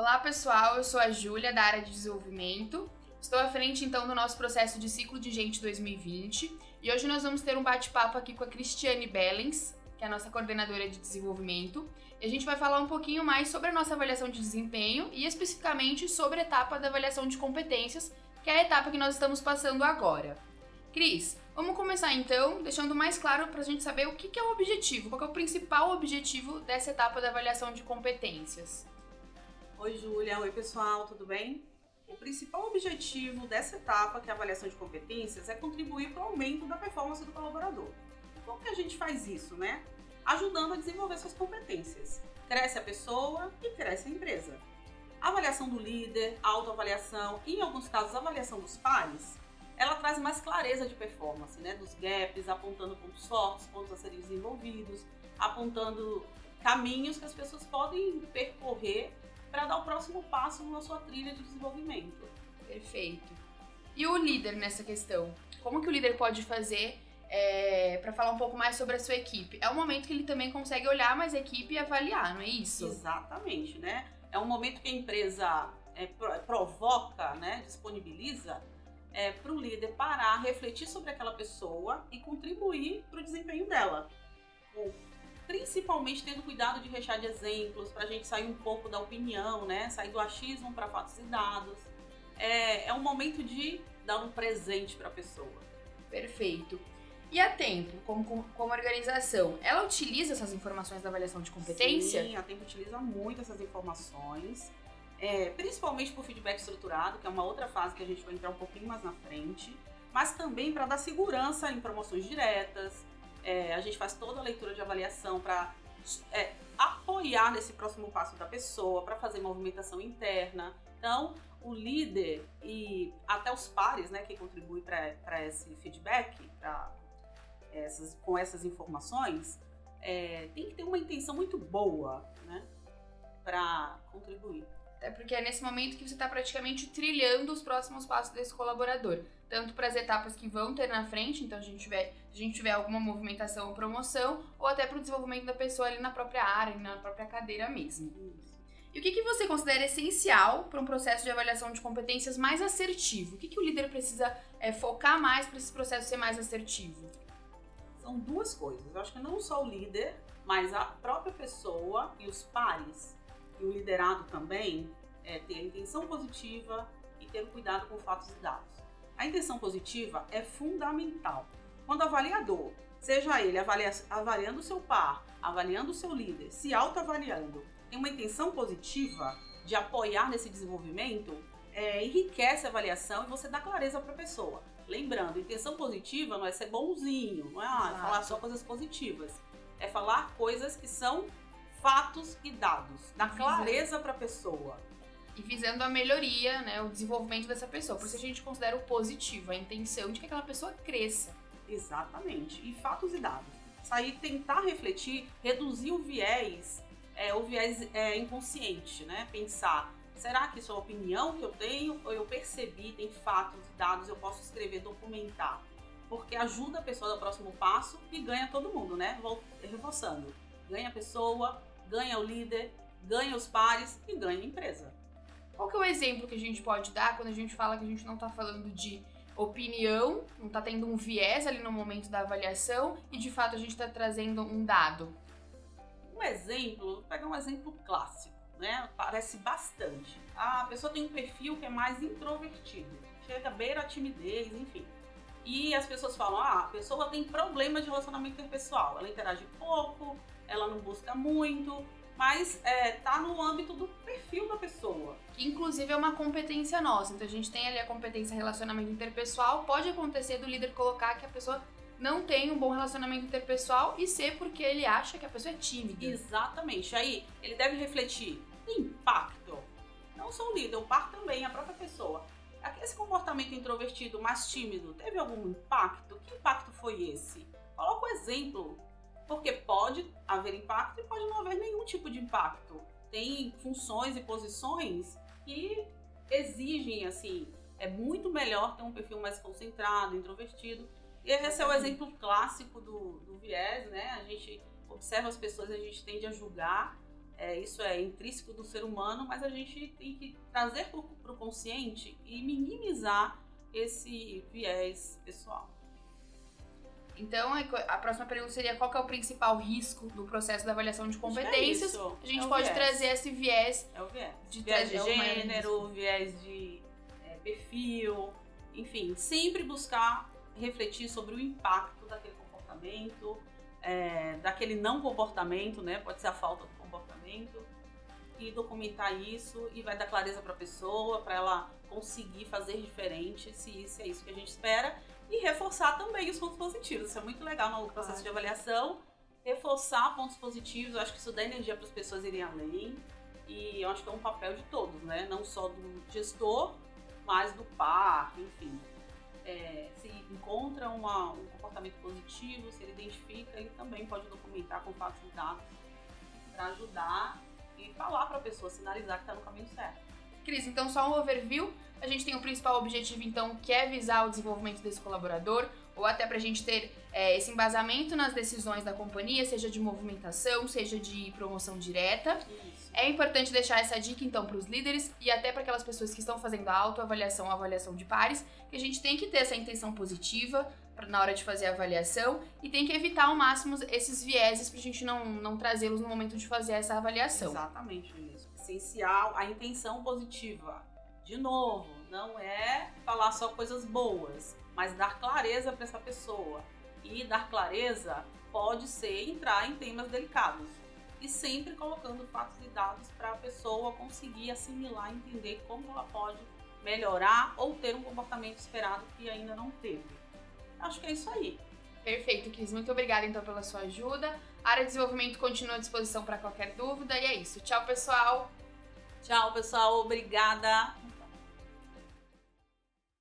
Olá pessoal, eu sou a Júlia da área de desenvolvimento. Estou à frente então do nosso processo de ciclo de gente 2020 e hoje nós vamos ter um bate-papo aqui com a Cristiane Bellens, que é a nossa coordenadora de desenvolvimento, e a gente vai falar um pouquinho mais sobre a nossa avaliação de desempenho e especificamente sobre a etapa da avaliação de competências, que é a etapa que nós estamos passando agora. Cris, vamos começar então, deixando mais claro para a gente saber o que é o objetivo, qual é o principal objetivo dessa etapa da avaliação de competências. Oi, Júlia. Oi, pessoal, tudo bem? O principal objetivo dessa etapa, que é a avaliação de competências, é contribuir para o aumento da performance do colaborador. Como que a gente faz isso, né? Ajudando a desenvolver suas competências. Cresce a pessoa e cresce a empresa. A avaliação do líder, a autoavaliação e, em alguns casos, a avaliação dos pares, ela traz mais clareza de performance, né? Dos gaps, apontando pontos fortes, pontos a serem desenvolvidos, apontando caminhos que as pessoas podem percorrer para dar o próximo passo na sua trilha de desenvolvimento. Perfeito. E o líder nessa questão? Como que o líder pode fazer é, para falar um pouco mais sobre a sua equipe? É um momento que ele também consegue olhar mais a equipe e avaliar, não é isso? Exatamente, né? É um momento que a empresa é, provoca, né, disponibiliza é, para o líder parar, refletir sobre aquela pessoa e contribuir para o desempenho dela principalmente tendo cuidado de rechear de exemplos, para a gente sair um pouco da opinião, né? Sair do achismo para fatos e dados. É, é um momento de dar um presente para a pessoa. Perfeito. E a Tempo, como, como organização, ela utiliza essas informações da avaliação de competência? Sim, a Tempo utiliza muito essas informações, é, principalmente por feedback estruturado, que é uma outra fase que a gente vai entrar um pouquinho mais na frente, mas também para dar segurança em promoções diretas, é, a gente faz toda a leitura de avaliação para é, apoiar nesse próximo passo da pessoa, para fazer movimentação interna. Então, o líder e até os pares né, que contribuem para esse feedback, pra essas, com essas informações, é, tem que ter uma intenção muito boa né, para contribuir. Até porque é nesse momento que você está praticamente trilhando os próximos passos desse colaborador. Tanto para as etapas que vão ter na frente, então a gente tiver, se a gente tiver alguma movimentação ou promoção, ou até para o desenvolvimento da pessoa ali na própria área, na própria cadeira mesmo. Isso. E o que, que você considera essencial para um processo de avaliação de competências mais assertivo? O que, que o líder precisa é, focar mais para esse processo ser mais assertivo? São duas coisas. Eu acho que não só o líder, mas a própria pessoa e os pares e o liderado também é ter a intenção positiva e ter cuidado com fatos e dados. A intenção positiva é fundamental. Quando o avaliador, seja ele avalia, avaliando o seu par, avaliando o seu líder, se autoavaliando, tem uma intenção positiva de apoiar nesse desenvolvimento, é, enriquece a avaliação e você dá clareza para a pessoa. Lembrando, intenção positiva não é ser bonzinho, não é ah, falar só coisas positivas. É falar coisas que são fatos e dados, dar clareza para a pessoa. E visando a melhoria, né, o desenvolvimento dessa pessoa. Por isso a gente considera o positivo, a intenção de que aquela pessoa cresça. Exatamente. E fatos e dados. Sair, tentar refletir, reduzir o viés, é, o viés é, inconsciente, né? Pensar, será que isso é uma opinião que eu tenho ou eu percebi, tem fatos e dados, eu posso escrever, documentar? Porque ajuda a pessoa do próximo passo e ganha todo mundo, né? Vou reforçando. Ganha a pessoa, ganha o líder, ganha os pares e ganha a empresa. Qual que é o exemplo que a gente pode dar quando a gente fala que a gente não está falando de opinião, não está tendo um viés ali no momento da avaliação e de fato a gente está trazendo um dado? Um exemplo, vou pegar um exemplo clássico, né? Parece bastante. A pessoa tem um perfil que é mais introvertido, chega beira a timidez, enfim. E as pessoas falam: ah, a pessoa tem problemas de relacionamento interpessoal, ela interage pouco, ela não busca muito, mas é, tá no âmbito do perfil da pessoa. Que inclusive é uma competência nossa. Então a gente tem ali a competência relacionamento interpessoal. Pode acontecer do líder colocar que a pessoa não tem um bom relacionamento interpessoal e ser porque ele acha que a pessoa é tímida. Exatamente. Aí ele deve refletir impacto. Não só o líder, o par também, a própria pessoa. Esse comportamento introvertido, mais tímido, teve algum impacto? Que impacto foi esse? Coloca o exemplo porque pode haver impacto e pode não haver nenhum tipo de impacto. Tem funções e posições que exigem, assim, é muito melhor ter um perfil mais concentrado, introvertido. E esse é o exemplo clássico do, do viés, né? A gente observa as pessoas, a gente tende a julgar. É, isso é intrínseco do ser humano, mas a gente tem que trazer para o consciente e minimizar esse viés pessoal. Então, é a próxima pergunta seria qual é o principal risco do processo da avaliação de competências? É a gente é pode viés. trazer esse viés. É o viés. De viés de gênero, viés de é, perfil, enfim, sempre buscar refletir sobre o impacto daquele comportamento, é, daquele não comportamento, né? Pode ser a falta do comportamento e documentar isso e vai dar clareza para a pessoa, para ela conseguir fazer diferente, se isso é isso que a gente espera e reforçar também os pontos positivos. Isso é muito legal no processo Claro. de avaliação. Reforçar pontos positivos, eu acho que isso dá energia para as pessoas irem além. E eu acho que é um papel de todos, né? Não só do gestor, mas do par, enfim. É, se encontra uma- um comportamento positivo, se ele identifica, ele também pode documentar com fatos e dados para ajudar pessoa, sinalizar que está no caminho certo. Cris, então só um overview. A gente tem o principal objetivo, então, que é visar o desenvolvimento desse colaborador, ou até para a gente ter é, esse embasamento nas decisões da companhia, seja de movimentação, seja de promoção direta. Isso. É importante deixar essa dica, então, para os líderes e até para aquelas pessoas que estão fazendo a autoavaliação, a avaliação de pares, que a gente tem que ter essa intenção positiva na hora de fazer a avaliação e tem que evitar ao máximo esses vieses para a gente não, não trazê-los no momento de fazer essa avaliação. Exatamente isso. Essencial a intenção positiva. De novo, não é falar só coisas boas, mas dar clareza para essa pessoa. E dar clareza pode ser entrar em temas delicados. E sempre colocando fatos e dados para a pessoa conseguir assimilar, entender como ela pode melhorar ou ter um comportamento esperado que ainda não teve. Acho que é isso aí. Perfeito, Cris. Muito obrigada, então, pela sua ajuda. A área de desenvolvimento continua à disposição para qualquer dúvida. E é isso. Tchau, pessoal! Tchau, pessoal. Obrigada.